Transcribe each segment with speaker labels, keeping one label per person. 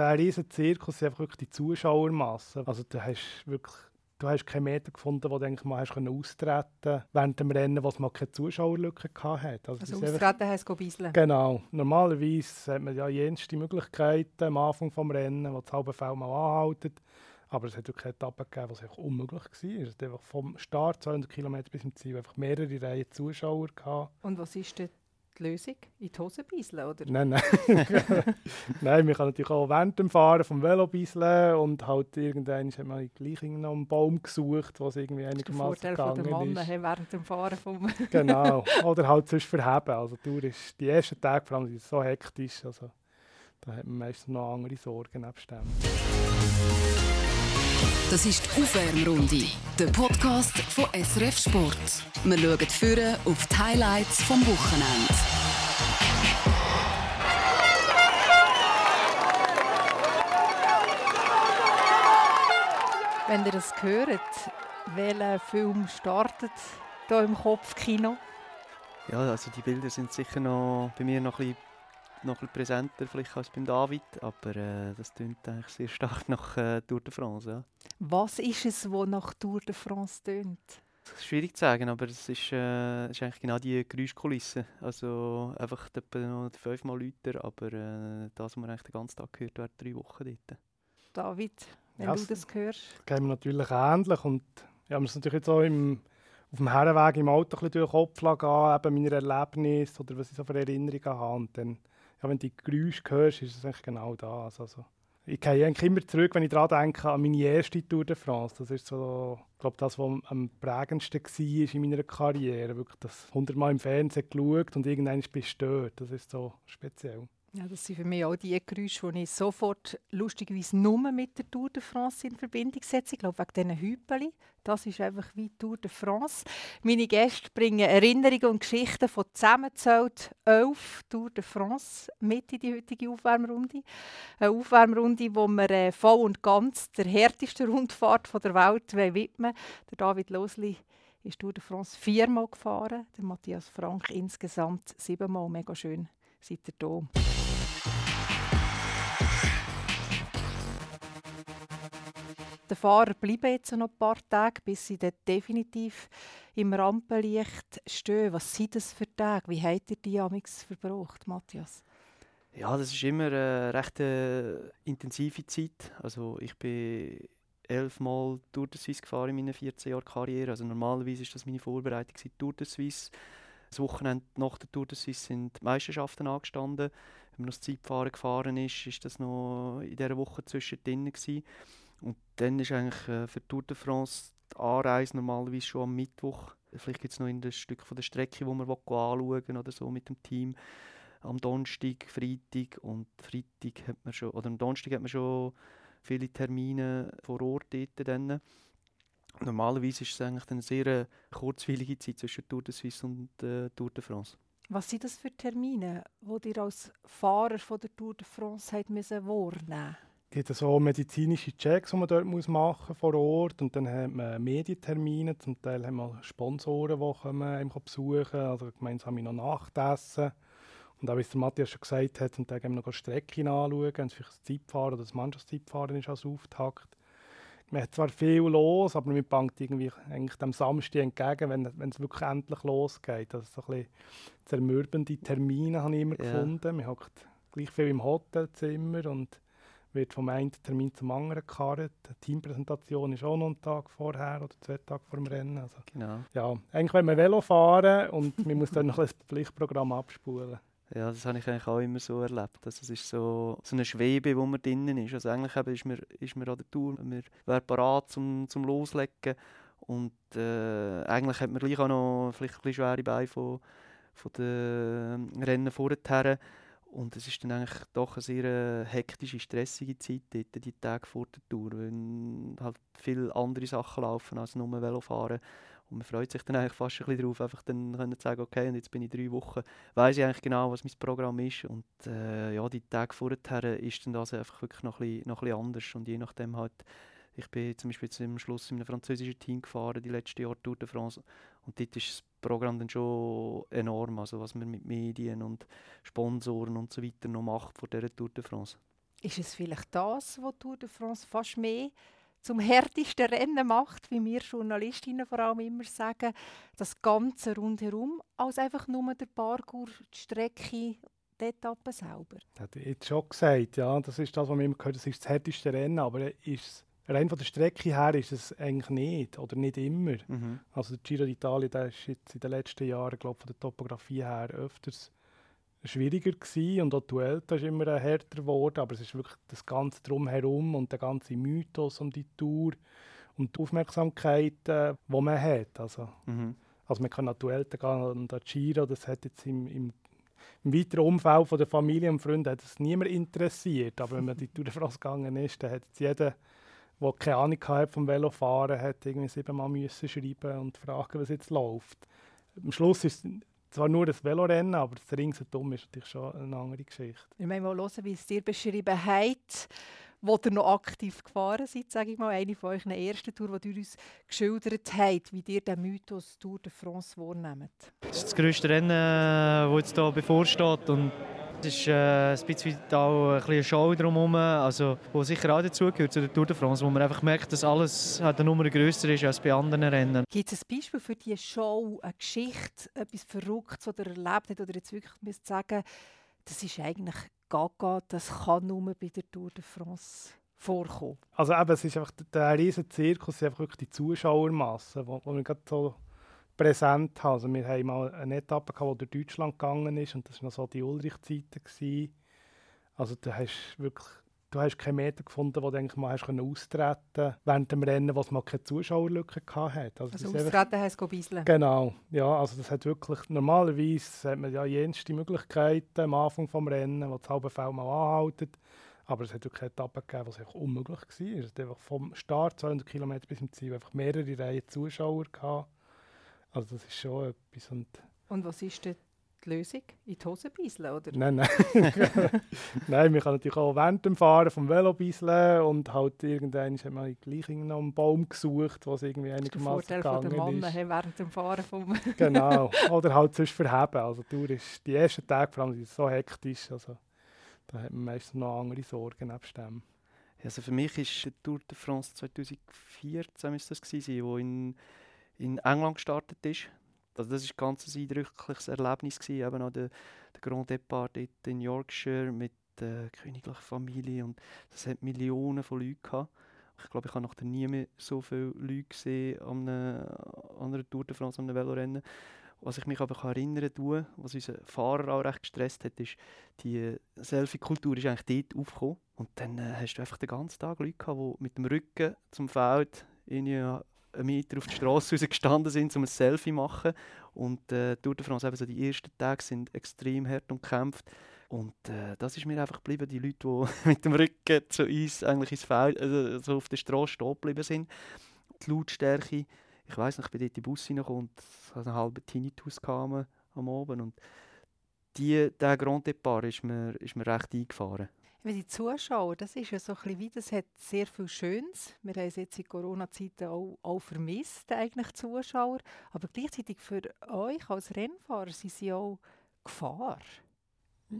Speaker 1: der riesen Zirkus einfach wirklich die Zuschauermasse. Also du hast wirklich du hast keinen Meter gefunden, wo du eigentlich mal hast können austreten während dem Rennen, wo es mal keine Zuschauerlücke hatte.
Speaker 2: Also, also austreten heisst go bisseln?
Speaker 1: Genau. Normalerweise hat man ja jenste Möglichkeiten am Anfang des Rennens, wo das halbe Feld mal anhalten. Aber es hat wirklich Etappen gegeben, es einfach unmöglich war. Es hat einfach vom Start 200 km bis zum Ziel einfach mehrere Reihen Zuschauer gehabt.
Speaker 2: Und was ist dort die Lösung? In die Hose bisseln, oder?
Speaker 1: Nein, nein. nein, man kann natürlich auch während dem Fahren vom Velo bisseln und halt irgendwann hat man gleich noch einen Baum gesucht, was irgendwie einigermaßen gegangen
Speaker 2: ist. Mann, ist. während dem Fahren vom...
Speaker 1: genau, oder halt sonst verheben. Also die, ist, die ersten Tage vor allem so hektisch, also da hat man meistens noch andere Sorgen nebst dem.
Speaker 3: Das ist die Aufwärmrunde, der Podcast von SRF Sport. Wir schauen führen auf die Highlights vom Wochenende.
Speaker 2: Wenn ihr das hört, welcher Film startet hier im Kopfkino?
Speaker 4: Ja, also die Bilder sind sicher noch bei mir noch ein bisschen noch ein präsenter vielleicht als beim David, aber äh, das klingt eigentlich sehr stark nach äh, Tour de France. Ja.
Speaker 2: Was ist es, was nach Tour de France tönt?
Speaker 4: Das ist schwierig zu sagen, aber es ist, äh, ist eigentlich genau die Geräuschkulisse. Also einfach noch fünfmal lauter, aber äh, das, was man eigentlich den ganzen Tag gehört, während drei Wochen dort.
Speaker 2: David, wenn ja, du das hörst?
Speaker 1: Das geht mir natürlich ähnlich und ja, wir sind natürlich jetzt auch im auf dem Herrenweg im Auto ein bisschen durch den Kopf gehen, eben meine Erlebnisse oder was ich so für Erinnerungen habe. Und dann ja, wenn du die Geräusche hörst, ist es eigentlich genau das. Also, ich gehe eigentlich immer zurück, wenn ich daran denke, an meine erste Tour de France. Das ist so, glaube, das, was am prägendsten war in meiner Karriere. Wirklich das hundertmal im Fernsehen geschaut und irgendwann bist du dort. Das ist so speziell.
Speaker 2: Ja, das sind für mich auch die Geräusche, die ich sofort lustigerweise nur mit der Tour de France in Verbindung setze. Ich glaube, wegen diesen Hüpeli. Das ist einfach wie Tour de France. Meine Gäste bringen Erinnerungen und Geschichten von zusammengezählt elf Tour de France mit in die heutige Aufwärmrunde. Eine Aufwärmrunde, wo wir äh, voll und ganz der härtesten Rundfahrt der Welt widmen Der David Losli ist Tour de France viermal gefahren, der Matthias Frank insgesamt siebenmal. Mega schön, seid ihr hier. Der Fahrer bleiben jetzt noch ein paar Tage, bis sie dann definitiv im Rampenlicht stehen. Was sind das für Tage? Wie habt ihr die amix verbracht, Matthias?
Speaker 4: Ja, das ist immer eine recht äh, intensive Zeit. Also ich bin elfmal Tour de Suisse gefahren in meiner 14 Jahren Karriere. Also normalerweise ist das meine Vorbereitung Tour de Suisse. Das Wochenende nach der Tour de Suisse sind die Meisterschaften angestanden. Wenn man noch das Zeitfahren gefahren ist, ist das noch in dieser Woche zwischendrin gewesen. Und dann ist eigentlich äh, für Tour de France die Anreise normalerweise schon am Mittwoch. Vielleicht gibt es noch ein Stück von der Strecke, wo man anschauen oder so mit dem Team. Am Donnerstag, Freitag und Freitag hat man schon, oder am Donnerstag hat man schon viele Termine vor Ort dort. Normalerweise ist es eigentlich eine sehr äh, kurzweilige Zeit zwischen Tour de Suisse und äh, Tour de France.
Speaker 2: Was sind das für Termine, die ihr als Fahrer von der Tour de France habt müssen wahrnehmen
Speaker 1: gibt es so medizinische Checks, die man dort muss machen vor Ort und dann hat man Medientermine, zum Teil haben wir Sponsoren, die kommen, besuchen, also gemeinsam noch Nachtessen und auch wie es der Matthias schon gesagt hat, und dann gehen wir noch Strecken anschauen, wenn es vielleicht das Zeitfahren oder das Mannschaftszeitfahren ist als Auftakt. Man hat zwar viel los, aber man bangt irgendwie eigentlich dem Samstag entgegen, wenn, wenn es wirklich endlich losgeht. Also so ein bisschen zermürbende Termine habe ich immer ja. gefunden. Man hockt gleich viel im Hotelzimmer und wird vom einen Termin zum anderen gekarrt. Die Teampräsentation ist auch noch einen Tag vorher oder zwei Tage vor dem Rennen. Also,
Speaker 4: genau.
Speaker 1: Ja, eigentlich wenn wir Velo fahren und man muss dann noch ein Pflichtprogramm abspulen.
Speaker 4: Ja, das habe ich eigentlich auch immer so erlebt. Also es ist so, so eine Schwebe, wo man drinnen ist. Also eigentlich ist man, ist man an der Tour, man wäre bereit zum, zum Loslegen. Und äh, eigentlich hat man gleich auch noch vielleicht ein bisschen schwere Beine von, von den Rennen vorher. Und es ist dann eigentlich doch eine sehr äh, hektische, stressige Zeit dort, die Tage vor der Tour, wenn halt viele andere Sachen laufen als nur Velofahren. Und man freut sich dann eigentlich fast ein bisschen darauf, einfach dann können sagen, okay, und jetzt bin ich drei Wochen, weiß ich eigentlich genau, was mein Programm ist. Und äh, ja, die Tage vorher ist dann das einfach wirklich noch ein, bisschen, noch ein bisschen anders. Und je nachdem halt, ich bin zum Beispiel zum Schluss in einem französischen Team gefahren, die letzten Jahre Tour de France. Und dort ist das Programm dann schon enorm, also was man mit Medien und Sponsoren und so weiter noch macht vor dieser Tour de France.
Speaker 2: Ist es vielleicht das, was Tour de France fast mehr zum härtesten Rennen macht, wie wir Journalistinnen vor allem immer sagen, das Ganze rundherum, als einfach nur der Parkour, die Strecke, die Etappe selber?
Speaker 1: Das hat jetzt schon gesagt, ja, das ist das, was wir immer gehört das ist das härteste Rennen, aber ist rein von der Strecke her ist es eigentlich nicht oder nicht immer.
Speaker 4: Mhm.
Speaker 1: Also der Giro d'Italia, der ist jetzt in den letzten Jahren, glaube von der Topografie her öfters schwieriger gewesen und auch die Welt ist immer härter geworden, aber es ist wirklich das ganze Drumherum und der ganze Mythos um die Tour und die Aufmerksamkeit, äh, die man hat. Also,
Speaker 4: Mhm.
Speaker 1: also man kann an die Welt gehen und an Giro, das hat jetzt im, im, im weiteren Umfeld von der Familie und Freunden hat es niemand interessiert, aber wenn man die Tour de France gegangen ist, dann hat jetzt jeder der keine Ahnung hatte vom Velofahren, hat irgendwie siebenmal müssen schreiben und fragen, was jetzt läuft. Am Schluss ist es zwar nur das Velorennen, aber das Ringsherum ist natürlich schon eine andere Geschichte.
Speaker 2: Wir wollen mal hören, wie es dir beschrieben hat, wo ihr noch aktiv gefahren seid, sage ich mal. Eine von euren ersten Tour, die ihr uns geschildert habt, wie ihr den Mythos Tour de France wahrnehmt.
Speaker 5: Das ist das grösste Rennen, das jetzt hier bevorsteht. Und es ist äh, ein bisschen auch ein bisschen eine Show drumherum, also, wo sicher auch dazugehört zu der Tour de France, wo man einfach merkt, dass alles eine Nummer grösser ist als bei anderen Rennen.
Speaker 2: Gibt es ein Beispiel für diese Show, eine Geschichte, etwas Verrücktes, erlebt habt, oder jetzt wirklich müsst sagen, das ist eigentlich gaga, das kann nur bei der Tour de France vorkommen?
Speaker 1: Also eben, es ist einfach der riesige Zirkus, einfach wirklich die Zuschauermasse, wo, wo wir gerade so präsent haben. Also wir haben mal eine Etappe gehabt, die durch Deutschland gegangen ist und das noch so die Ulrich-Zeiten. Also du hast wirklich, du hast keinen Meter gefunden, wo du eigentlich mal hast können austreten während dem Rennen, wo es mal keine Zuschauerlücke gehabt hat.
Speaker 2: Also
Speaker 1: das ist einfach-
Speaker 2: austreten heisst bisseln.
Speaker 1: Genau, ja, also das hat wirklich, normalerweise hat man ja jenste Möglichkeiten am Anfang des Rennen, wo das halbe Feld mal anhalten. Aber es hat wirklich eine Etappe gegeben, einfach unmöglich war. Es hat einfach vom Start 200 km bis zum Ziel einfach mehrere Reihen Zuschauer gehabt. Also das ist schon etwas. Und
Speaker 2: Und was ist denn die Lösung? In die Hose bisseln, oder?
Speaker 1: nein, nein. nein, man kann natürlich auch während dem Fahren vom Velo bisseln und halt irgendwann hat man gleich noch einen Baum gesucht, was irgendwie
Speaker 2: Das ist der
Speaker 1: einigermaßen
Speaker 2: Vorteil von
Speaker 1: gegangen
Speaker 2: den Mann
Speaker 1: ist.
Speaker 2: hey, während dem Fahren vom
Speaker 1: Genau. Oder halt sonst verheben. Also die Tour ist, die ersten Tage vor allem sind so hektisch, also da hat man meistens noch andere Sorgen nebst dem.
Speaker 4: Also für mich ist die Tour de France 2014 müsste das gewesen sein, wo in, in England gestartet ist. Also das ist ein ganz eindrückliches Erlebnis gewesen, eben auch der, der Grand Depart in Yorkshire mit der königlichen Familie und das hat Millionen von Leuten gehabt. Ich glaube, ich habe noch nie mehr so viele Leute gesehen an einer, an einer Tour de France, an einem Velorennen. Was ich mich aber erinnern kann, was unseren Fahrer auch recht gestresst hat, ist, die Selfie-Kultur ist eigentlich dort aufgekommen. Und dann äh, hast du einfach den ganzen Tag Leute gehabt, die mit dem Rücken zum Feld irgendwie einen Meter auf die Straße rausgestanden sind, um ein Selfie zu machen. Und äh, Tour de France, eben so die ersten Tage sind extrem hart umkämpft. Und äh, das ist mir einfach geblieben, die Leute, die mit dem Rücken zu uns eigentlich ins Feld, also so auf der Straße stehen geblieben sind. Die Lautstärke, ich weiß noch, ich bin dort in den Bus reingekommen und hatte einen halben Tinnitus am Abend. Und die, der Grand Depart ist mir, ist mir recht eingefahren.
Speaker 2: Weil die Zuschauer, das ist ja so ein wie, das hat sehr viel Schönes. Wir haben es jetzt in Corona-Zeiten auch, auch vermisst, eigentlich Zuschauer. Aber gleichzeitig für euch als Rennfahrer sind sie auch Gefahr.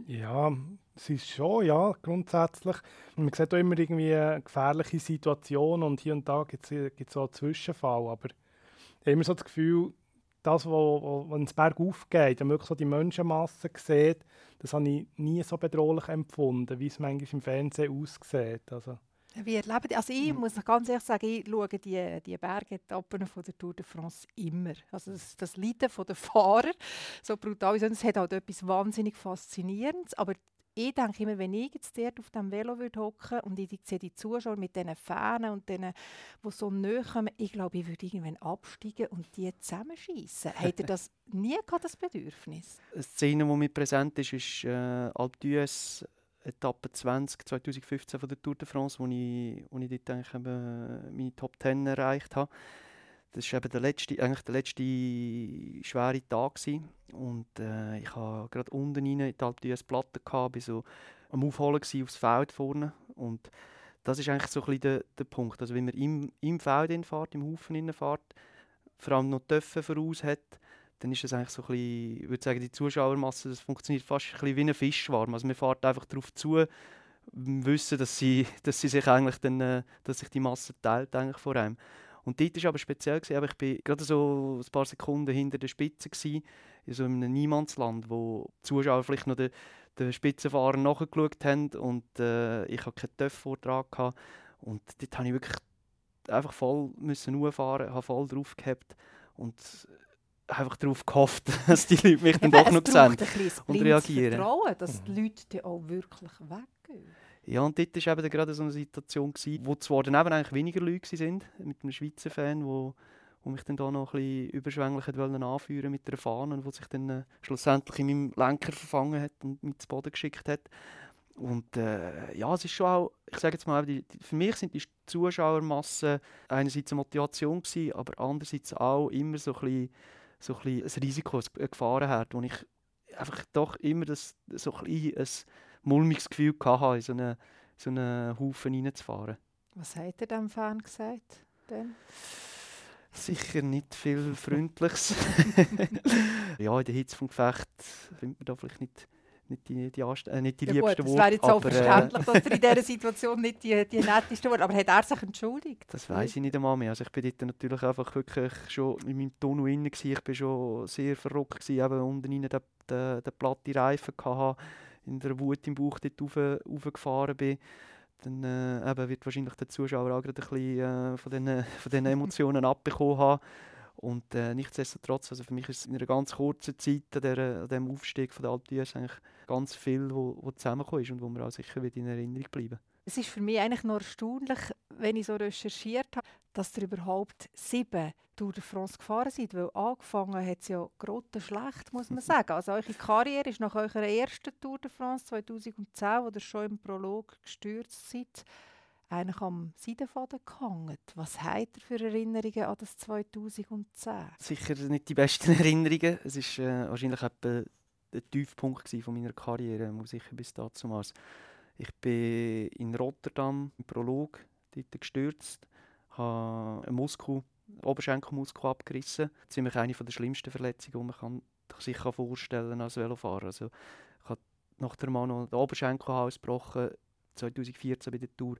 Speaker 1: Ja, es ist schon, ja, grundsätzlich. Man sieht auch immer irgendwie eine gefährliche Situation und hier und da gibt es auch einen Zwischenfall. Aber ich habe immer so das Gefühl, das, wo, wo, wenn es bergauf geht, wenn man wirklich so die Menschenmasse sieht, das habe ich nie so bedrohlich empfunden, wie es manchmal im Fernsehen aussieht. Also,
Speaker 2: Wie erlebt Also ich muss noch ganz ehrlich sagen, ich schaue die, die Bergetappen von der Tour de France immer. Also das, das Leiden den Fahrer, so brutal wie es hat halt etwas wahnsinnig Faszinierendes, aber ich denke immer, wenn ich jetzt dort auf dem Velo würde hocken und ich sehe die Zuschauer mit diesen Fähnen und denen, die so nahe kommen, ich glaube, ich würde irgendwann absteigen und die zusammenschießen. Ihr das nie gehabt, das Bedürfnis?
Speaker 4: Eine Szene, die mit präsent ist, ist äh, Alpe d'Huez, Etappe 20, 2015 von der Tour de France, wo ich, wo ich dort eigentlich meine Top 10 erreicht habe. Das war der letzte, eigentlich der letzte schwere Tag. Gewesen. Und äh, ich hatte gerade unten rein in die Alpe d'Huez Platte, gehabt, bin so am Aufholen aufs Feld vorne. Und das ist eigentlich so ein bisschen der, der Punkt. Also wenn man im, im Feld fährt, im Haufen fährt, vor allem noch Töpfe voraus hat, dann ist das eigentlich so ein bisschen, ich würde sagen, die Zuschauermasse, das funktioniert fast ein bisschen wie ein Fischschwarm. Also man fährt einfach darauf zu, wissen, dass sie, dass sie sich eigentlich dann, äh, dass sich die Masse teilt eigentlich vor einem. Und dort war aber speziell, gewesen, ich war gerade so ein paar Sekunden hinter der Spitze, gewesen, in so einem Niemandsland, wo die Zuschauer vielleicht noch den, den Spitzenfahrer nachgeschaut haben und äh, ich hatte keinen TÜV-Vortrag. Und dort habe ich wirklich einfach voll müssen fahren, habe voll drauf gehabt und einfach darauf gehofft, dass die Leute mich dann doch noch sehen und reagieren.
Speaker 2: Vertrauen, dass die Leute dann auch wirklich weggehen.
Speaker 4: Ja, und dort war eben gerade so eine Situation, gewesen, wo zwar dann eben eigentlich weniger Leute waren, mit einem Schweizer Fan, wo, wo mich dann da noch ein bisschen überschwänglich wollte anführen mit der Fahne, wo sich dann äh, schlussendlich in meinem Lenker verfangen hat und mich zu Boden geschickt hat. Und äh, ja, es ist schon auch, ich sage jetzt mal, die, die, für mich sind die Zuschauermassen einerseits eine Motivation gewesen, aber andererseits auch immer so ein bisschen, so ein, bisschen ein Risiko, eine Gefahrenherd, wo ich einfach doch immer das, so ein, bisschen ein mulmiges Gefühl hatte, in so einen, so einen Haufen reinzufahren.
Speaker 2: Was hat er dem Fan gesagt? Denn?
Speaker 4: Sicher nicht viel Freundliches. ja, in der Hitze vom Gefecht findet man da vielleicht nicht nicht die, die, äh, nicht die ja, liebsten
Speaker 2: Worte. Es wäre jetzt auch aber, äh, verständlich, dass er in dieser Situation nicht die, die nettesten Worte Aber hat er sich entschuldigt?
Speaker 4: Das weiß ich nicht einmal mehr. Also ich bin dort natürlich einfach wirklich schon in meinem Tunnel drin. Ich war schon sehr verrückt, gewesen, eben unten rein den, den, den platten Reifen hatte, in der Wut im Bauch dort rauf, raufgefahren bin. Dann äh, eben wird wahrscheinlich der Zuschauer auch gerade ein bisschen äh, von diesen von Emotionen abbekommen haben. Und äh, nichtsdestotrotz, also für mich ist in einer ganz kurzen Zeit an, der, an dem Aufstieg von der Alpe eigentlich ganz viel, wo, wo zusammengekommen ist und wo mir auch sicher wird in Erinnerung bleiben.
Speaker 2: Es ist für mich eigentlich noch erstaunlich, wenn ich so recherchiert habe, dass ihr überhaupt sieben Tour de France gefahren seid, weil angefangen hat es ja grotte schlecht, muss man sagen. Also eure Karriere ist nach eurer ersten Tour de France 2010, wo ihr schon im Prolog gestürzt seid, eigentlich am Seidenfaden gehangen. Was habt ihr für Erinnerungen an das 2010?
Speaker 4: Sicher nicht die besten Erinnerungen. Es war äh, wahrscheinlich etwa der Tiefpunkt von meiner Karriere, muss ich bis dazu mal. Ich bin in Rotterdam im Prolog dort gestürzt, habe einen Muskel, Oberschenkelmuskel abgerissen. Ziemlich eine der schlimmsten Verletzungen, die man sich vorstellen als Velofahrer. Also, ich habe nach der Mal noch den Oberschenkelhals gebrochen, 2014 bei der Tour.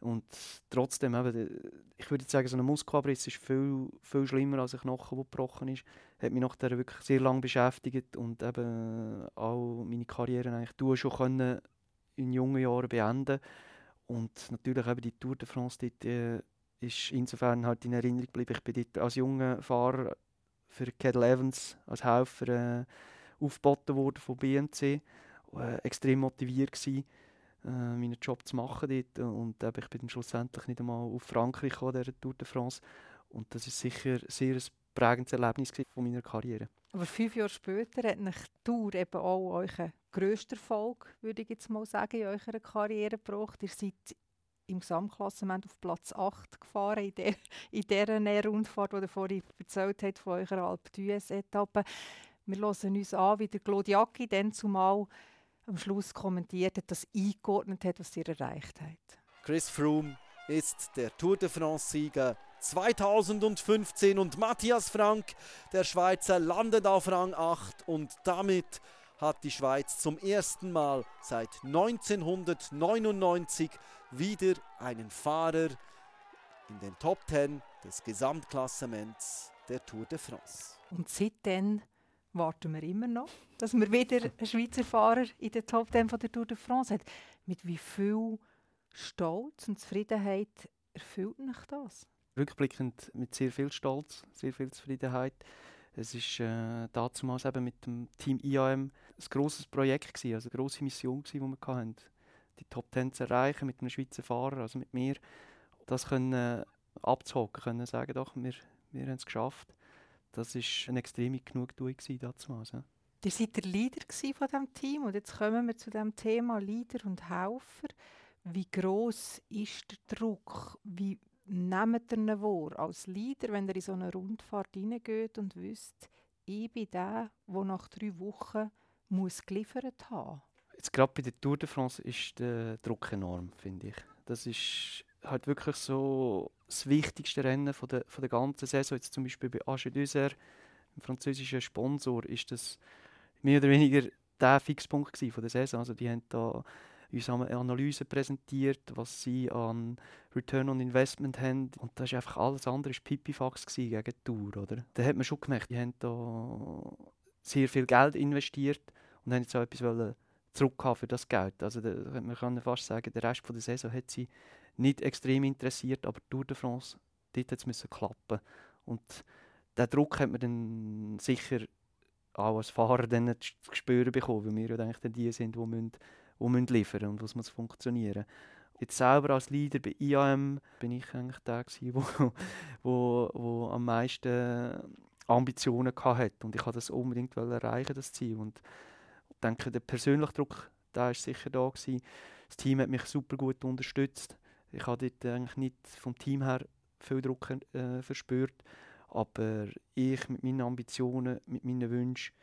Speaker 4: Und trotzdem, eben, ich würde sagen, so ein Muskelabriss ist viel, viel schlimmer als ein Knochen, der gebrochen ist. Hat mich nachher wirklich sehr lange beschäftigt und eben auch meine Karriere eigentlich schon können in jungen Jahren beenden Und natürlich eben die Tour de France dort, äh, ist insofern halt in Erinnerung geblieben. Ich bin dort als junger Fahrer für Cadel Evans als Helfer äh, aufgeboten worden von BMC. Äh, extrem motiviert gewesen äh, meinen Job zu machen dort. Und äh, ich bin dann schlussendlich nicht einmal auf Frankreich gekommen, der Tour de France. Und das ist sicher sehr ein prägendes Erlebnis von meiner Karriere.
Speaker 2: Aber fünf Jahre später hat nach Tour eben auch euren grösster Erfolg, würde ich jetzt mal sagen, in eurer Karriere gebracht. Ihr seid im Gesamtklassement auf Platz 8 gefahren, in, der, in dieser Rundfahrt, die ihr vorhin erzählt habt, von eurer Alpe d'Huez-Etappe. Wir hören uns an, wie der Claudiaki dann zumal am Schluss kommentiert hat, das eingeordnet hat, was ihr erreicht habt.
Speaker 6: Chris Froome ist der Tour de France-Sieger 2015 und Matthias Frank, der Schweizer, landet auf Rang 8 und damit hat die Schweiz zum ersten Mal seit 1999 wieder einen Fahrer in den Top 10 des Gesamtklassements der Tour de France.
Speaker 2: Und seitdem warten wir immer noch, dass wir wieder einen Schweizer Fahrer in der Top 10 von der Tour de France hat. Mit wie viel Stolz und Zufriedenheit erfüllt mich das?
Speaker 4: Rückblickend mit sehr viel Stolz, sehr viel Zufriedenheit. Es war äh, damals eben mit dem Team IAM ein grosses Projekt, gewesen, also eine grosse Mission, gewesen, die wir hatten. Die Top 10 zu erreichen mit einem Schweizer Fahrer, also mit mir. Das können äh, abzuhocken, können sagen, doch, wir, wir haben es geschafft das war eine extreme Genugtuung damals. Ja.
Speaker 2: Ihr seid der Leader von diesem Team und jetzt kommen wir zu dem Thema Leader und Helfer. Wie groß ist der Druck? Wie nehmt ihr ihn wahr als Leader, wenn ihr in so eine Rundfahrt hineingeht und wisst, ich bin der, der nach drei Wochen muss geliefert haben
Speaker 4: Jetzt gerade bei der Tour de France ist der Druck enorm, finde ich. Das ist halt wirklich so das wichtigste Rennen von der, von der ganzen Saison. Jetzt zum Beispiel bei Age d'User, dem französischen Sponsor, ist das mehr oder weniger der Fixpunkt von der Saison. Also die haben da uns haben eine Analyse präsentiert, was sie an Return on Investment haben. Und das ist einfach alles andere ist Pipifax gegen die Tour, oder? Da hat man schon gemerkt, die haben da sehr viel Geld investiert und haben jetzt auch etwas zurückhaben für das Geld. Also da, man kann fast sagen, der Rest der Saison hat sie nicht extrem interessiert, aber Tour de France, dort hat es klappen. Und diesen Druck hat man dann sicher auch als Fahrer dann zu spüren bekommen, weil wir ja eigentlich die sind, die, müssen, die müssen liefern und was muss funktionieren. Jetzt selber als Leader bei IAM bin ich eigentlich der gewesen, wo, wo, wo am meisten Ambitionen hatte und ich wollte das unbedingt erreichen, das Ziel. Und ich denke, der persönliche Druck, der ist sicher da gewesen. Das Team hat mich super gut unterstützt. Ich habe dort eigentlich nicht vom Team her viel Druck äh, verspürt. Aber ich mit meinen Ambitionen, mit meinen Wünschen,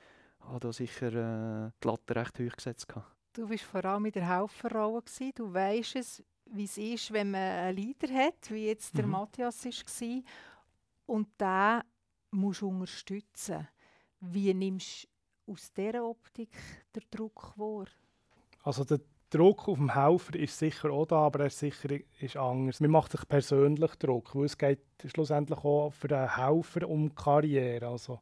Speaker 4: habe da sicher äh, die Latte recht hoch gesetzt.
Speaker 2: Du warst vor allem in der Helferrolle. Du weißt es, wie es ist, wenn man einen Leader hat, wie jetzt der mhm. Matthias war. Und den musst du unterstützen. Wie nimmst du aus dieser Optik den Druck wahr?
Speaker 1: Also der Druck auf dem Helfer ist sicher auch da, aber er ist sicher ist anders. Man macht sich persönlich Druck, weil es geht schlussendlich auch für den Helfer um Karriere. Also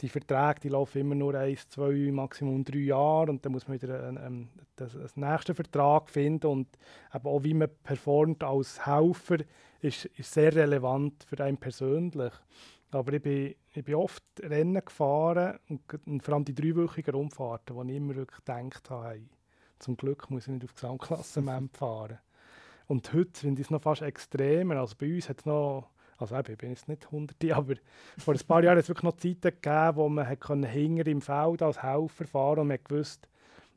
Speaker 1: die Verträge die laufen immer nur eins, zwei, maximum drei Jahre und dann muss man wieder einen, einen, den, den nächsten Vertrag finden und eben auch wie man performt als Helfer ist, ist sehr relevant für einen persönlich. Aber ich bin, ich bin oft Rennen gefahren und, und vor allem die dreiwöchigen Rundfahrten, wo ich immer wirklich gedacht habe, hey, zum Glück muss ich nicht auf Gesamtklassement fahren. Und heute finde ich es noch fast extremer. Also bei uns hat es noch, also ich bin jetzt nicht hunderte, aber vor ein paar Jahren hat es wirklich noch Zeiten gegeben, wo man hinter im Feld als Helfer fahren und man gewusst,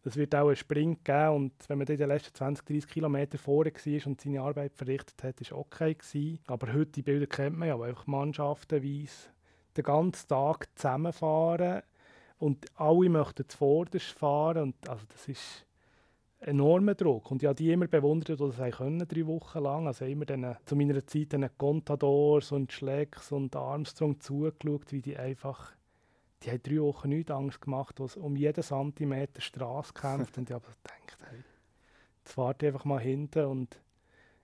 Speaker 1: es wird auch einen Sprint geben und wenn man in den letzten 20, 30 Kilometer vorne war und seine Arbeit verrichtet hat, war okay gewesen. Aber heute, die Bilder kennt man ja, wo einfach mannschaftenweise den ganzen Tag zusammenfahren und alle möchten zuvorderst fahren und also das ist enormen Druck. Und ich habe die immer bewundert, die das können, drei Wochen lang. Also immer den, zu meiner Zeit den Contadors und Schlecks und Armstrong zugeschaut, wie die einfach, die haben drei Wochen nichts Angst gemacht, was um jeden Zentimeter Straße kämpft. und ich habe gedacht, hey, jetzt warte ich einfach mal hinten und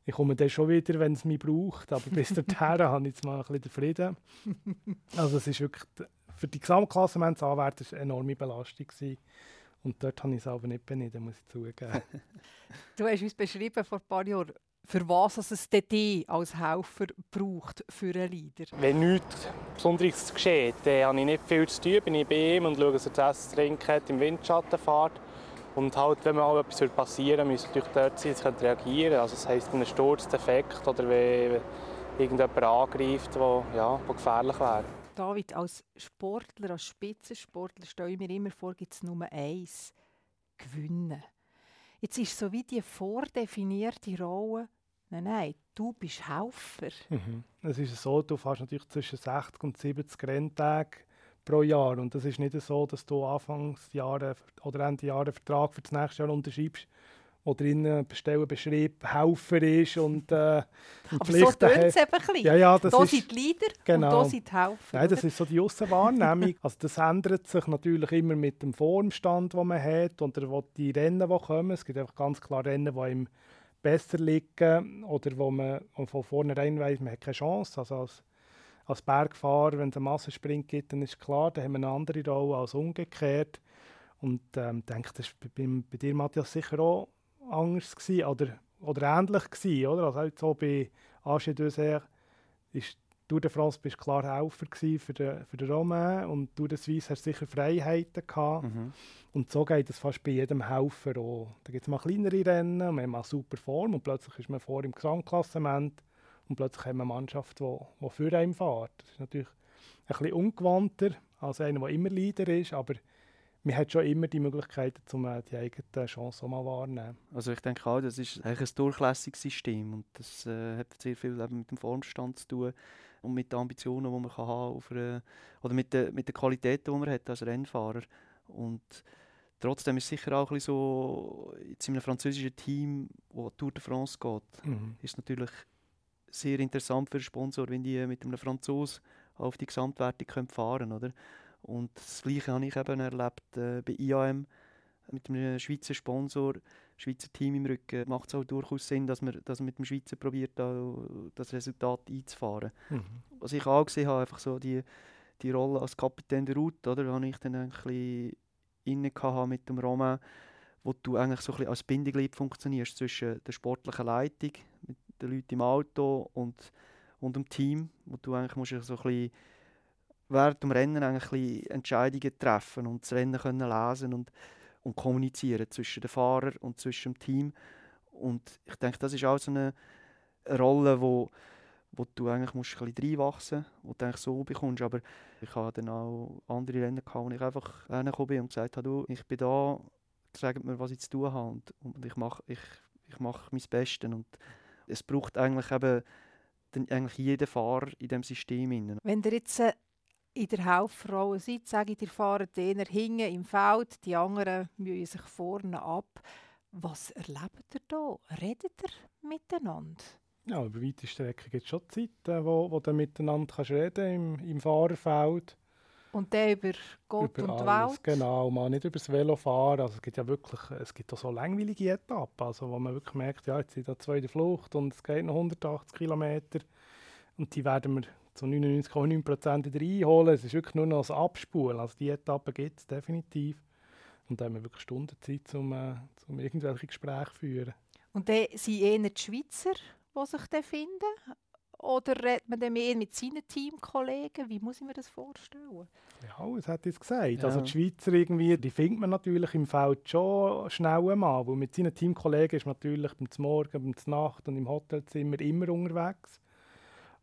Speaker 1: ich komme dann schon wieder, wenn es mich braucht. Aber bis dahin habe ich jetzt mal ein bisschen Frieden. Also es ist wirklich, für die Gesamtklasse Anwärter eine enorme Belastung gewesen. Und dort habe ich es aber nicht benutzt, muss ich zugeben.
Speaker 2: du hast uns beschrieben vor ein paar Jahren, für was es DD als Helfer braucht für einen Leader.
Speaker 1: Wenn nichts Besonderes geschieht, dann habe ich nicht viel zu tun. Bin ich bei ihm und schaue, dass er zu essen trinken hat, im Windschatten fährt. Und halt, wenn mal etwas passieren würde, müsste natürlich dort sein, dass reagieren Also das heisst, ein Sturzdefekt oder wenn irgendjemand angreift, der ja, gefährlich wäre.
Speaker 2: David, als Sportler, als Spitzensportler stelle ich mir immer vor, gibt es nur eins: Gewinnen. Jetzt ist so wie die vordefinierte Rolle, nein, nein, du bist Helfer.
Speaker 1: Mhm. Es ist so, du fährst natürlich zwischen 60 und 70 Renntage pro Jahr. Und das ist nicht so, dass du Anfangsjahre oder Ende Jahre einen Vertrag für das nächste Jahr unterschreibst wo drinnen Stellenbeschrieb Helfer ist und äh,
Speaker 2: Aber so es eben ein bisschen.
Speaker 1: Ja, ja, das
Speaker 2: da
Speaker 1: ist,
Speaker 2: sind die Leader
Speaker 1: genau.
Speaker 2: und da sind die Helfer.
Speaker 1: Nein, das ist so die Aussenwahrnehmung. also das ändert sich natürlich immer mit dem Formstand, den man hat oder wo die Rennen, die kommen. Es gibt einfach ganz klar Rennen, die ihm besser liegen oder wo man von vornherein weiß, man hat keine Chance. Also als, als Bergfahrer, wenn es einen Massensprint gibt, dann ist klar, dann haben wir eine andere Rolle als umgekehrt. Und ähm, ich denke, das ist bei, bei dir, Matthias, sicher auch anders gewesen, oder, oder ähnlich gewesen, oder? Also so bei Arche Dessert ist Tour de France bist klar Helfer für den, für den Romain und Tour de Suisse hast sicher Freiheiten gehabt. Mhm. Und so geht es fast bei jedem Helfer auch. Da gibt es mal kleinere Rennen, man hat mal super Form und plötzlich ist man vor im Gesamtklassement und plötzlich haben wir eine Mannschaft, die, die für einen fährt. Das ist natürlich ein bisschen ungewandter als einer, der immer Leader ist, aber man hat schon immer die Möglichkeit, um äh, die eigene Chance auch mal wahrnehmen.
Speaker 4: Also ich denke auch, das ist eigentlich ein durchlässiges System und das äh, hat sehr viel mit dem Formstand zu tun und mit den Ambitionen, die man kann haben eine, oder mit den mit der Qualität, die man hat als Rennfahrer. Und trotzdem ist es sicher auch ein bisschen so, jetzt in einem französischen Team, wo Tour de France geht, mhm. ist natürlich sehr interessant für einen Sponsor, wenn die mit einem Franzosen auf die Gesamtwertung fahren können? Und das Gleiche habe ich eben erlebt äh, bei IAM. mit einem Schweizer Sponsor, Schweizer Team im Rücken, macht es auch durchaus Sinn, dass man, dass man mit dem Schweizer probiert, da, das Resultat einzufahren.
Speaker 1: Mhm.
Speaker 4: Was ich auch gesehen habe, einfach so die, die Rolle als Kapitän der Route, oder, habe ich dann ein bisschen inne mit dem Romain, wo du eigentlich so ein bisschen als Bindeglied funktionierst zwischen der sportlichen Leitung, mit den Leuten im Auto und, und dem Team, wo du eigentlich musst so ein bisschen während dem Rennen eigentlich Entscheidungen treffen und das Rennen können lesen und, und kommunizieren zwischen den Fahrern und zwischen dem Team. Und ich denke, das ist auch so eine Rolle, wo, wo du eigentlich musst ein bisschen reinwachsen musst, die du so bekommst. Aber ich habe dann auch andere Rennen gehabt, wo ich einfach hergekommen bin und gesagt habe, du, ich bin da, sagt mir, was ich zu tun habe und, und ich mache ich, ich mach mein Bestes. Und es braucht eigentlich eben eigentlich jeden Fahrer in diesem System.
Speaker 2: Wenn ihr jetzt äh, in der Hauptfrauen seid, sage ich, ihr fahrt eher hinten im Feld, die anderen mühen sich vorne ab. Was erlebt ihr da? Redet ihr miteinander?
Speaker 1: Ja, über weite Strecken gibt es schon Zeiten, wo, wo du miteinander kannst reden im, im Fahrerfeld.
Speaker 2: Und der über Gott
Speaker 1: über
Speaker 2: und
Speaker 1: alles,
Speaker 2: Welt?
Speaker 1: Genau, mal nicht über das Velofahren. Also es gibt ja wirklich, es gibt auch so langweilige Etappen, also wo man wirklich merkt, ja, jetzt sind da zwei in der Flucht und es geht noch 180 Kilometer und die werden wir zu 99,9% wieder einholen. Es ist wirklich nur noch ein Abspulen. Also die Etappe gibt es definitiv. Und da haben wir wirklich Stunden Zeit, um, äh, um irgendwelche Gespräche zu führen.
Speaker 2: Und dann sind eher die Schweizer, die sich dann finden? Oder redet man dann mehr mit seinen Teamkollegen? Wie muss ich mir das vorstellen?
Speaker 1: Ja, das hat jetzt gesagt.
Speaker 4: Ja.
Speaker 1: Also die Schweizer irgendwie, die findet man natürlich im Feld schon schnell einmal, weil mit seinen Teamkollegen ist man natürlich beim Morgen, beim Nacht und im Hotelzimmer immer unterwegs.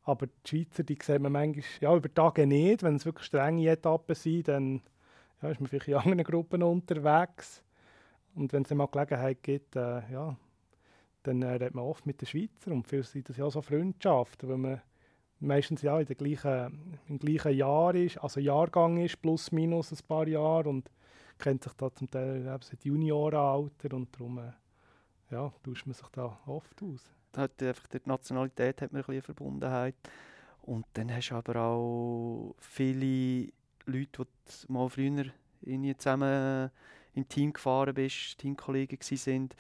Speaker 1: Aber die Schweizer, die sieht man manchmal ja, über Tage nicht. Wenn es wirklich strenge Etappen sind, dann ja, ist man vielleicht in anderen Gruppen unterwegs. Und wenn es dann mal Gelegenheit gibt, äh, ja, dann äh, redet man oft mit den Schweizer. Und für sie das ja so Freundschaften, weil man meistens ja in der gleichen, im gleichen Jahr ist, also Jahrgang ist, plus minus ein paar Jahre und kennt sich da zum Teil eben seit Juniorenalter und darum äh, ja, tauscht man sich da oft aus.
Speaker 4: Hat einfach die Nationalität hat man ein bisschen Verbundenheit. Und dann hast du aber auch viele Leute, die mal früher irgendwie zusammen im Team gefahren bist, Teamkollegen sind,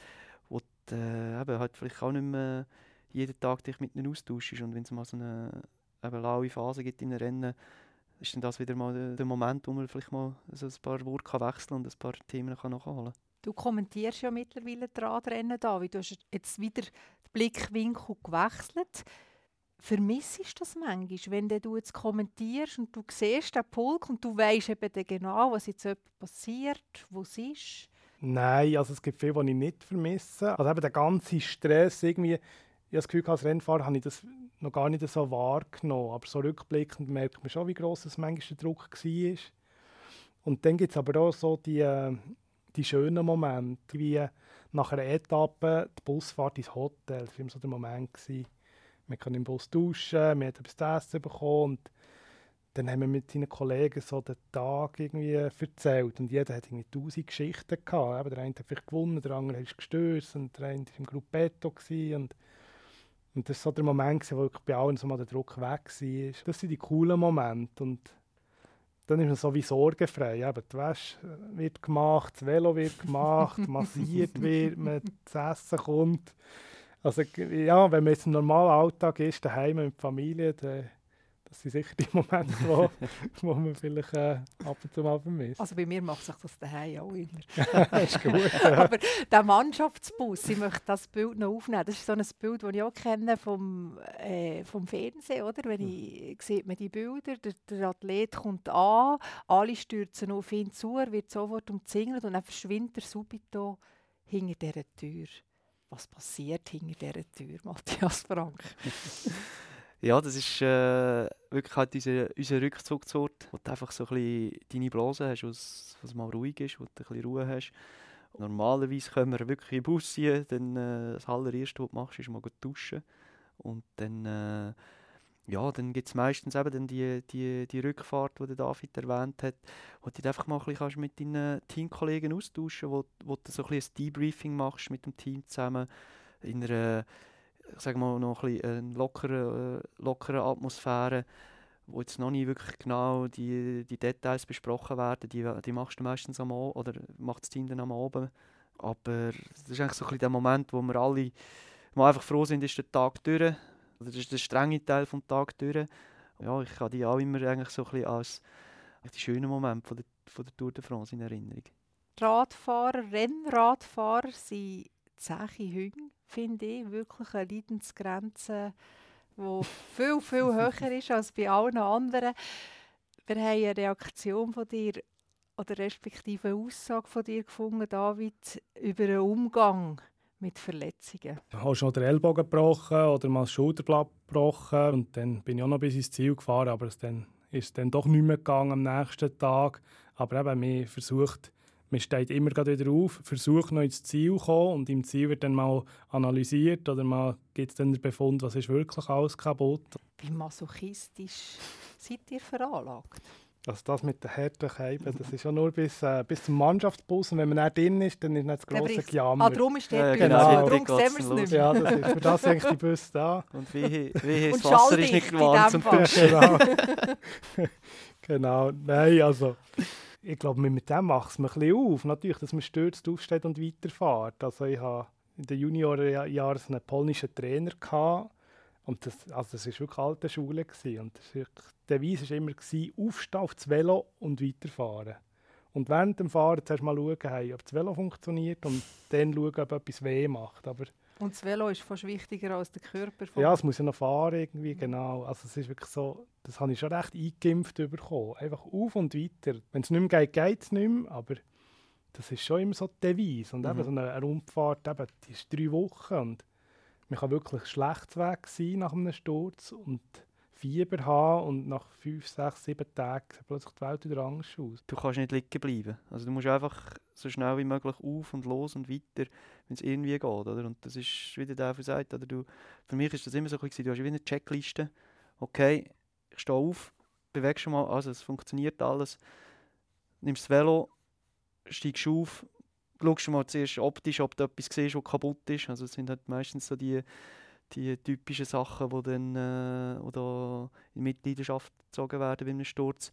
Speaker 4: wo du äh, eben halt vielleicht auch nicht mehr jeden Tag dich mit ihnen austauschst. Und wenn es mal so eine eben laue Phase gibt in einem Rennen, ist dann das wieder mal der, der Moment, wo man vielleicht mal so ein paar Worte wechseln und ein paar Themen kann nachholen kann.
Speaker 2: Du kommentierst ja mittlerweile die Radrennen da, wie du hast jetzt wieder den Blickwinkel gewechselt. Vermissst du das manchmal, wenn du jetzt kommentierst und du siehst den Pulk und du weißt eben genau, was jetzt passiert, wo es ist?
Speaker 1: Nein, also es gibt viel, was ich nicht vermisse. Also eben der ganze Stress irgendwie, ich habe das Gefühl, als Rennfahrer habe ich das noch gar nicht so wahrgenommen. Aber so rückblickend merkt man schon, wie gross das manchmal der Druck war. Und dann gibt es aber auch so die, äh, die schönen Momente, wie nach einer Etappe die Busfahrt ins Hotel. Das war so der Moment. Gewesen. Man kann im Bus duschen, man hat etwas zu essen bekommen und dann haben wir mit seinen Kollegen so den Tag irgendwie erzählt und jeder hat irgendwie tausend Geschichten gehabt. Eben, der eine hat vielleicht gewonnen, der andere ist gestürzt und der eine war im Gruppetto gewesen und und das war so der Moment, wo wirklich bei allen so mal der Druck weg war. Das sind die coolen Momente und dann ist man so wie sorgenfrei. Eben, die Wäsche wird gemacht, das Velo wird gemacht, massiert wird, man, das Essen kommt. Also ja, wenn man jetzt im normalen Alltag ist, daheim mit der Familie, dann, das sind sicher die Momente, wo, wo man vielleicht äh, ab und zu mal vermisst.
Speaker 2: Also bei mir macht sich das daheim auch immer.
Speaker 1: das ist gut. Ja.
Speaker 2: Aber der Mannschaftsbus, ich möchte das Bild noch aufnehmen. Das ist so ein Bild, das ich auch kenne vom, äh, vom Fernsehen, oder? Wenn ich sieht man die Bilder, der, der Athlet kommt an, alle stürzen auf ihn zu, er wird sofort umzingelt und dann verschwindet er subito hinter dieser Tür. Was passiert hinter dieser Tür, Matthias Frank?
Speaker 4: Ja, das ist äh, wirklich halt unser, unser Rückzugsort, wo du einfach so ein bisschen deine Blase hast, was, was mal ruhig ist, wo du ein bisschen Ruhe hast. Normalerweise können wir wirklich in den Bus ziehen, dann äh, das allererste, was du machst, ist mal gut duschen. Und dann, äh, ja, dann gibt es meistens eben dann die, die, die Rückfahrt, die der David erwähnt hat, wo du dich einfach mal ein bisschen kannst mit deinen Teamkollegen austauschen wo, wo du so ein, bisschen ein Debriefing machst mit dem Team zusammen, in einer ich sage mal, noch ein bisschen eine lockere, äh, lockere Atmosphäre, wo jetzt noch nicht wirklich genau die, die Details besprochen werden. Die, die machst du meistens am Abend, oder macht das Team dann am Abend. Aber das ist eigentlich so ein bisschen der Moment, wo wir alle mal einfach froh sind, ist der Tag durch. Das ist der strenge Teil des Tages durch. Ja, ich habe die auch immer eigentlich so ein bisschen als die schönen Momente von der, von der Tour de France in Erinnerung.
Speaker 2: Radfahrer, Rennradfahrer sind zähe Hünger, finde ich. Wirklich eine Leidensgrenze, die viel, viel höher ist als bei allen anderen. Wir haben eine Reaktion von dir oder respektive eine Aussage von dir gefunden, David, über einen Umgang mit Verletzungen.
Speaker 1: Du hast schon den Ellbogen gebrochen oder mal das Schulterblatt gebrochen und dann bin ich auch noch bis ins Ziel gefahren, aber es dann ist dann doch nicht mehr gegangen am nächsten Tag. Aber eben, man versucht, man steht immer wieder auf, versucht noch ins Ziel zu kommen und im Ziel wird dann mal analysiert oder mal gibt es dann den Befund, was ist wirklich alles kaputt.
Speaker 2: Wie masochistisch seid ihr veranlagt?
Speaker 1: Also das mit den harten das ist ja nur bis, äh, bis zum Mannschaftsbus und wenn man nicht drin ist, dann ist nicht das grosse Gejammer.
Speaker 2: Ah, darum ist der
Speaker 4: Ja,
Speaker 1: genau.
Speaker 2: darum sehen wir es nicht mehr.
Speaker 1: Ja, das ist, für das sind die Bus da.
Speaker 4: Und wie, wie das Wasser ist nicht warm zum
Speaker 1: genau. genau. Nein, also ich glaube, mit dem macht es mir ein bisschen auf. Natürlich, dass man stürzt, aufsteht und weiterfährt. Also ich habe in den Juniorenjahren einen polnischen Trainer. Und das, also das war wirklich alte Schule. Gewesen. Und ist der Devise war immer, gewesen, aufstehen auf das Velo und weiterfahren. Und während dem Fahren zuerst mal schauen, hey, ob das Velo funktioniert und dann schauen, ob etwas weh macht. Aber
Speaker 2: Und das Velo ist fast wichtiger als der Körper.
Speaker 1: Ja, es muss ja noch fahren irgendwie, genau. Also es ist wirklich so, das habe ich schon recht eingeimpft bekommen. Einfach auf und weiter. Wenn es nicht mehr geht, geht es nicht mehr, aber das ist schon immer so die Devise. Und
Speaker 4: Mhm.
Speaker 1: eben so eine Rundfahrt, eben, die ist drei Wochen und man kann wirklich schlecht weg sein nach einem Sturz und Fieber haben und nach fünf, sechs, sieben Tagen sieht plötzlich die Welt wieder anders aus.
Speaker 4: Du kannst nicht liegen bleiben. Also du musst einfach so schnell wie möglich auf und los und weiter, wenn es irgendwie geht. Oder? Und das ist, wie der David sagt, oder du, für mich ist das immer so, ein bisschen, du hast wie eine Checkliste. Okay, ich stehe auf, bewegst schon mal, also es funktioniert alles. Nimmst das Velo, steigst auf, schaust mal zuerst optisch, ob du etwas siehst, was kaputt ist. Also es sind halt meistens so die, die typischen Sachen, die dann äh, oder in Mitleidenschaft gezogen werden bei einem Sturz.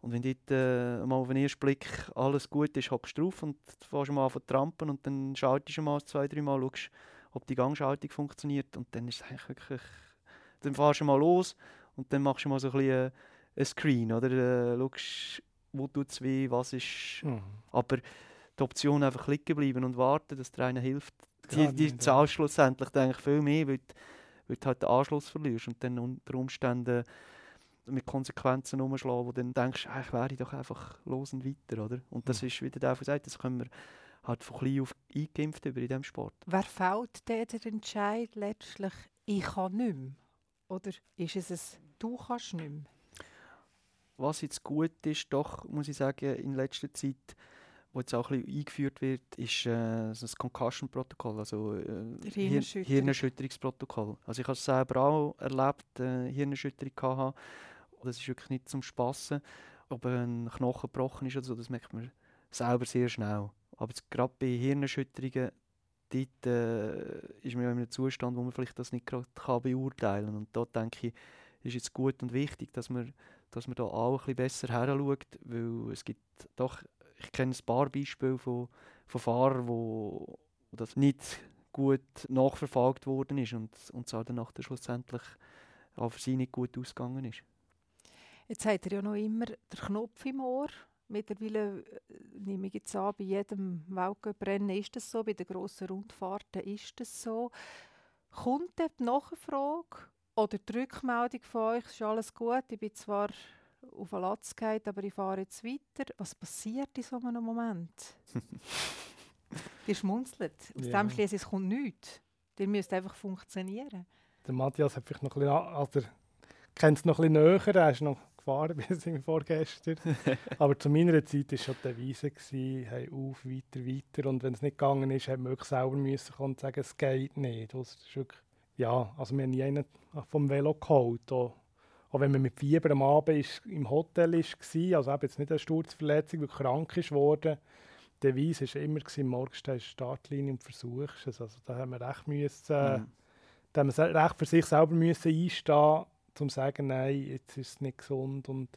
Speaker 4: Und wenn dort äh, mal auf den ersten Blick alles gut ist, hockst du drauf und fährst mal an zu trampen und dann schaltest du mal zwei, drei Mal, schaust, ob die Gangschaltung funktioniert und dann ist es eigentlich wirklich... Dann fährst du mal los und dann machst du mal so ein bisschen äh, ein Screen, oder? Äh, schaust, wo tut es weh, was ist...
Speaker 1: Mhm.
Speaker 4: Aber die Option einfach liegen bleiben und warten, dass der eine hilft, die, die
Speaker 1: nicht, ja.
Speaker 4: zahlt schlussendlich eigentlich viel mehr, weil, du- weil du halt den Anschluss verlierst und dann unter Umständen mit Konsequenzen umschlagen, wo du dann denkst, wäre ich doch einfach los und weiter, oder? Und das
Speaker 1: Mhm.
Speaker 4: ist, wie der David sagt, das können wir halt von klein auf eingeimpft über in diesem Sport.
Speaker 2: Wer fällt denn der Entscheid letztlich, ich kann nicht mehr? Oder ist es ein, du kannst nicht mehr?
Speaker 4: Was jetzt gut ist, doch, muss ich sagen, in letzter Zeit, wo jetzt auch ein bisschen eingeführt wird, ist äh, so das Concussion-Protokoll, also äh, Hirn-
Speaker 2: Hirnerschütterung.
Speaker 4: Hirnerschütterungsprotokoll. Also ich habe es selber auch erlebt, äh, Hirnerschütterung gehabt. Das ist wirklich nicht zum Spassen. Ob ein Knochen gebrochen ist oder so, das merkt man selber sehr schnell. Aber gerade bei Hirnerschütterungen, dort äh, ist man in einem Zustand, wo man vielleicht das nicht gerade kann beurteilen kann. Und da denke ich, ist jetzt gut und wichtig, dass man, dass man da auch ein bisschen besser heranschaut, weil es gibt doch, ich kenne ein paar Beispiele von, von Fahrern, wo das nicht gut nachverfolgt worden ist und, und es dann schlussendlich auch für sie nicht gut ausgegangen ist.
Speaker 2: Jetzt hat er ja noch immer den Knopf im Ohr. Mittlerweile äh, nehme ich jetzt an, bei jedem Weltcuprennen ist das so, bei den grossen Rundfahrten ist das so. Kommt dann die Nachfrage oder die Rückmeldung von euch, ist alles gut, ich bin zwar auf den Latz gefallen, aber ich fahre jetzt weiter. Was passiert in so einem Moment? Ihr schmunzelt. Aus
Speaker 1: Ja.
Speaker 2: dem schließe ich, es kommt nichts. Ihr müsst einfach funktionieren.
Speaker 1: Der Matthias hat vielleicht noch ein bisschen, an- also, kennt es noch ein bisschen näher, er ist noch gefahren bis vorgestern. Aber zu meiner Zeit war schon die Devise, gewesen, hey, auf, weiter, weiter. Und wenn es nicht gegangen ist, hat man wirklich selber müssen kommen und sagen, es geht nicht. Das ist wirklich, ja, also wir haben nie einen vom Velo geholt. Auch, auch wenn man mit Fieber am Abend ist, im Hotel war, also eben jetzt nicht eine Sturzverletzung, weil krank ist worden, die Devise war immer, gewesen, morgens stehst du in der Startlinie und versuchst es. Also da haben wir recht müssen,
Speaker 4: Mhm.
Speaker 1: da haben wir recht für sich selber müssen einstehen zum zu sagen, nein, jetzt ist es nicht gesund und,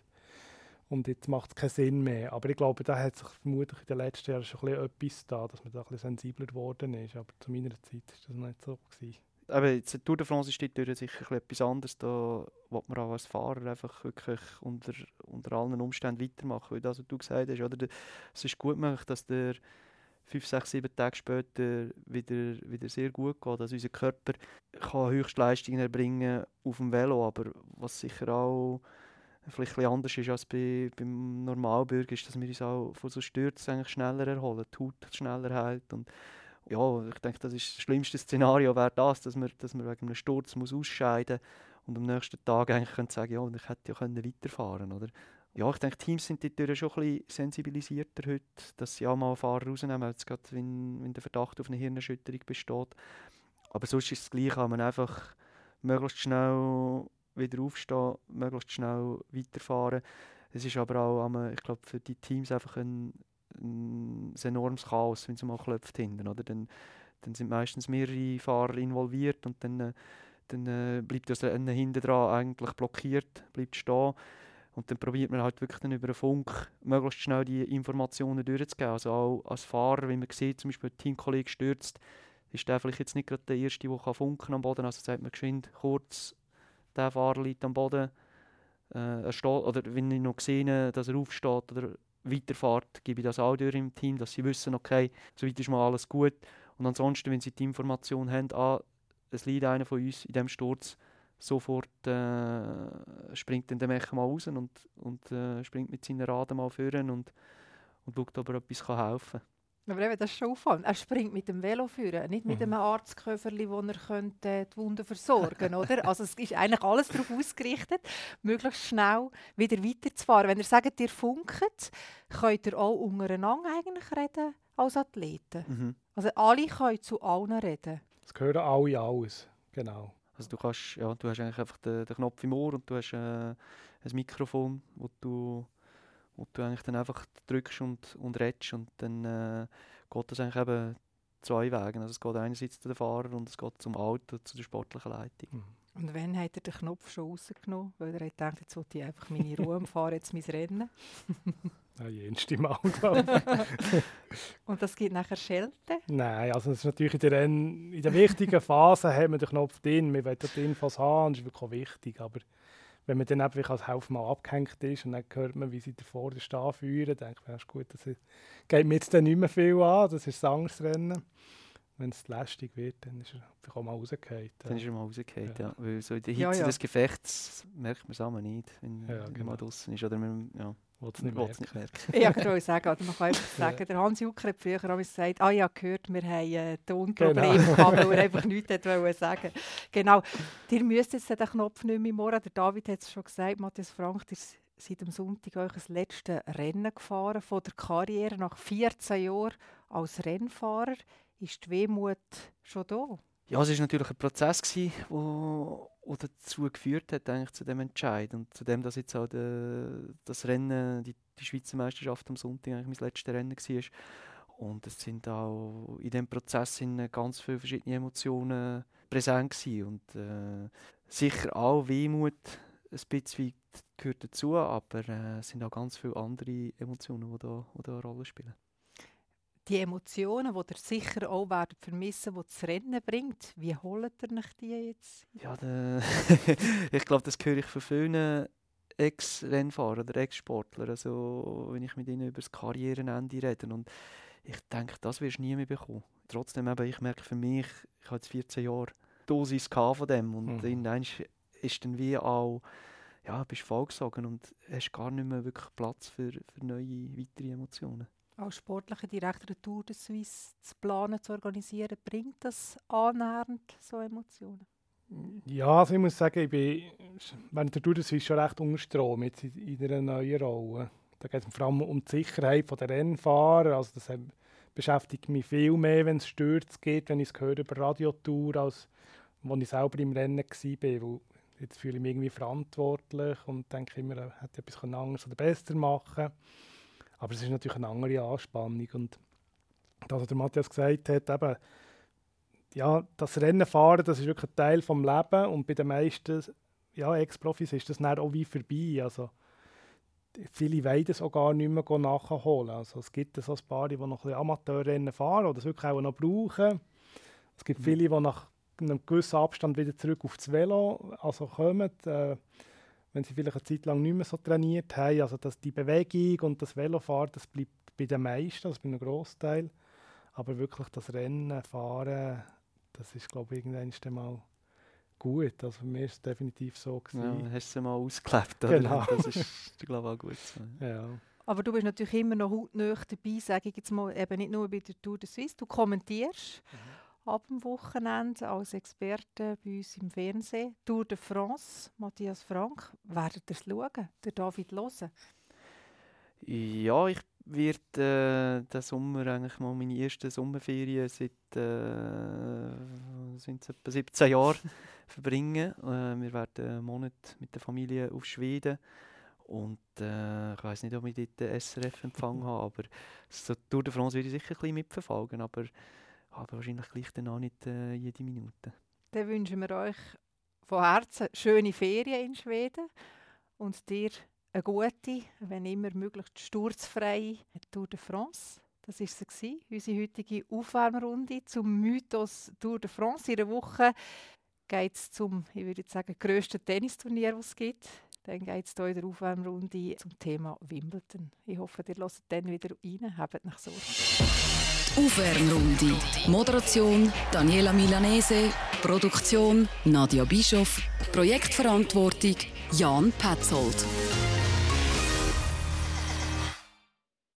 Speaker 1: und jetzt macht es keinen Sinn mehr. Aber ich glaube, da hat sich vermutlich in den letzten Jahren schon ein bisschen etwas da, dass man da ein bisschen sensibler geworden ist. Aber zu meiner Zeit war das noch nicht so. Gewesen.
Speaker 4: Aber jetzt Tour de France ist dort sicher etwas anderes. Da will man auch als Fahrer einfach wirklich unter, unter allen Umständen weitermachen. Weil das, was du gesagt hast, oder, es ist gut möglich, dass der fünf, sechs, sieben Tage später wieder, wieder sehr gut geht. Also unser Körper kann Höchstleistungen erbringen auf dem Velo, aber was sicher auch vielleicht ein anders ist als bei, beim Normalbürger, ist, dass wir uns auch von so Stürzen eigentlich schneller erholen, die Haut schneller heilt und ja, ich denke, das ist das schlimmste Szenario wäre das, dass man, dass man wegen einem Sturz muss ausscheiden und am nächsten Tag eigentlich könnte sagen, ja, ich hätte ja können weiterfahren oder? Ja, ich denke, Teams sind dort schon ein bisschen sensibilisierter heute, dass sie auch mal Fahrer rausnehmen, jetzt gerade wenn, wenn der Verdacht auf eine Hirnerschütterung besteht. Aber sonst ist es gleich, kann man einfach möglichst schnell wieder aufstehen, möglichst schnell weiterfahren. Es ist aber auch, ich glaube, für die Teams einfach ein, ein, enormes Chaos, wenn es mal klopft hinten. Oder? Dann, dann sind meistens mehrere Fahrer involviert und dann, äh, dann äh, bleibt das eine hinten dran eigentlich blockiert, bleibt stehen. Und dann probiert man halt wirklich dann über den Funk möglichst schnell die Informationen durchzugeben. Also auch als Fahrer, wenn man sieht, zum Beispiel ein Teamkollege stürzt, ist der vielleicht jetzt nicht gerade der Erste, der funken am Boden Also sagt man geschwind kurz, der Fahrer liegt am Boden. Äh, er steht, oder wenn ich noch sehe, dass er aufsteht oder weiterfahrt, gebe ich das auch durch im Team, dass sie wissen, okay, soweit ist mal alles gut. Und ansonsten, wenn sie die Information haben, ah, es liegt einer von uns in diesem Sturz, sofort äh, springt dann der Mecher mal raus und, und äh, springt mit seinen Raden mal führen und, und schaut, ob er etwas helfen kann.
Speaker 2: Aber eben, das ist schon auffallend. Er springt mit dem Velo führen, nicht mit mhm. einem Arztköfferli, wo er könnte, die Wunden versorgen könnte. Also es ist eigentlich alles darauf ausgerichtet, möglichst schnell wieder weiterzufahren. Wenn ihr sagt, ihr funkt, könnt ihr auch untereinander eigentlich reden als Athleten. Mhm. Also alle können zu allen reden.
Speaker 1: Es gehören alle alles, genau.
Speaker 4: Also du kannst, ja, du hast eigentlich einfach den, den Knopf im Ohr und du hast äh, ein Mikrofon, wo du wo du eigentlich dann einfach drückst und, und redest und dann äh, geht das eigentlich eben zwei Wege. Also es geht einerseits zu den Fahrer und es geht zum Auto, zu der sportlichen Leitung. Mhm.
Speaker 2: Und wann hat er den Knopf schon rausgenommen? Weil er denkt, jetzt will ich einfach meine Ruhe und fahre jetzt mein Rennen.
Speaker 1: Ja, jenste Mal, glaube
Speaker 2: Und das gibt nachher Schelte?
Speaker 1: Nein, also das ist natürlich in der, Renn in der wichtigen Phase haben wir den Knopf drin. Wir wollen die Infos haben, das ist wirklich wichtig. Aber wenn man dann einfach als Haufen mal abgehängt ist und dann hört man, wie sie davor den Stehen führen, denkt man, das ist gut, das geht mir jetzt dann nicht mehr viel an, das ist das Angstrennen. Wenn es lästig wird, dann ist er auch mal rausgefallen.
Speaker 4: Dann ist er mal rausgefallen, ja. ja. Weil so in der Hitze ja, ja. des Gefechts merkt man es auch nicht, wenn, ja, genau. man draußen ist. Oder man, ja.
Speaker 1: Wollte es nicht, nicht merken.
Speaker 2: ja, ich wollte sagen, oder man kann einfach sagen, der Hans Jucker hat früher auch gesagt, ah ja, gehört, wir haben äh, Tonprobleme genau. gehabt, weil er einfach nichts wollte sagen. Genau, ihr müsst jetzt den Knopf nicht mehr morgen, der David hat es schon gesagt, Matthias Frank, ihr seid am Sonntag euch das letzte Rennen gefahren von der Karriere nach 14 Jahren als Rennfahrer. Ist die Wehmut schon da?
Speaker 4: Ja, es war natürlich ein Prozess, der dazu geführt hat, eigentlich zu dem Entscheid. Und zu dem, dass jetzt auch de, das Rennen, die, die Schweizer Meisterschaft am Sonntag eigentlich mein letztes Rennen war. Und es sind auch in diesem Prozess ganz viele verschiedene Emotionen präsent gewesen. Und äh, sicher auch Wehmut ein bisschen gehört dazu, aber äh, es sind auch ganz viele andere Emotionen, die da, die da eine Rolle spielen
Speaker 2: die Emotionen, die ihr sicher auch werdet vermissen, die das Rennen bringt, wie holt ihr euch die jetzt?
Speaker 4: Ja, ich glaube, das höre ich von vielen Ex-Rennfahrern oder Ex-Sportlern, also, wenn ich mit ihnen über das Karrierenende rede. Und ich denke, das wirst du nie mehr bekommen. Trotzdem, eben, ich merke für mich, ich habe jetzt 14 Jahre Dosis von dem und mhm. irgendwann ist dann wie auch ja, bist vollgesogen und hast gar nicht mehr wirklich Platz für, für neue, weitere Emotionen
Speaker 2: als sportlicher Direktor der Tour de Suisse zu planen, zu organisieren, bringt das annähernd so Emotionen?
Speaker 1: Ja, also ich muss sagen, ich bin während der Tour de Suisse schon recht unter jetzt in, in einer neuen Rolle. Da geht es vor allem um die Sicherheit der Rennfahrer. Also das beschäftigt mich viel mehr, wenn es Stürze geht, wenn ich es über Radiotour, als als ich selber im Rennen war. jetzt fühle ich mich irgendwie verantwortlich und denke immer, ich hätte etwas anderes oder besser machen können. Aber es ist natürlich eine andere Anspannung. Und das, was der Matthias gesagt hat, eben, ja, das Rennen fahren, das ist wirklich ein Teil des Lebens und bei den meisten ja, Ex-Profis ist das dann auch wie vorbei. Also, viele wollen das auch gar nicht mehr nachholen. Also, es gibt so ein paar, die noch ein Amateurrennen fahren oder das wirklich auch noch brauchen. Es gibt mhm. viele, die nach einem gewissen Abstand wieder zurück aufs Velo also kommen. Äh, wenn sie vielleicht eine Zeit lang nicht mehr so trainiert haben. Also dass die Bewegung und das Velofahren, das bleibt bei den meisten, also bei einem Großteil. Aber wirklich das Rennen, Fahren, das ist, glaube ich, irgendwann mal gut. Also für mich ist es definitiv so.
Speaker 4: Gewesen. Ja, hast du mal ausgelebt, oder?
Speaker 1: Genau.
Speaker 4: Das ist, glaube ich, auch gut so.
Speaker 1: Ja.
Speaker 2: Aber du bist natürlich immer noch hautnah dabei, sage ich jetzt mal, eben nicht nur bei der Tour de Suisse. Du kommentierst mhm. Ab dem Wochenende als Experte bei uns im Fernsehen. Tour de France, Matthias Frank. Werdet ihr es schauen, der David hören?
Speaker 4: Ja, ich werde äh, den Sommer eigentlich mal meine ersten Sommerferien seit äh, sind etwa 17 Jahren verbringen. Äh, wir werden einen Monat mit der Familie auf Schweden und äh, ich weiß nicht, ob ich dort den SRF empfangen habe, aber so Tour de France werde ich sicher ein bisschen mitverfolgen, aber, aber wahrscheinlich gleich dann auch nicht äh, jede Minute.
Speaker 2: Dann wünschen wir euch von Herzen schöne Ferien in Schweden und dir eine gute, wenn immer möglichst sturzfreie Tour de France. Das war sie, unsere heutige Aufwärmrunde zum Mythos Tour de France. In einer Woche geht es zum, ich würde sagen, grössten Tennisturnier, das es gibt. Dann geht es hier in der Aufwärmrunde zum Thema Wimbledon. Ich hoffe, ihr hört dann wieder rein. Habt nach Sorge.
Speaker 3: Aufwärmrunde. Moderation Daniela Milanese. Produktion Nadia Bischoff. Projektverantwortung Jan Petzold.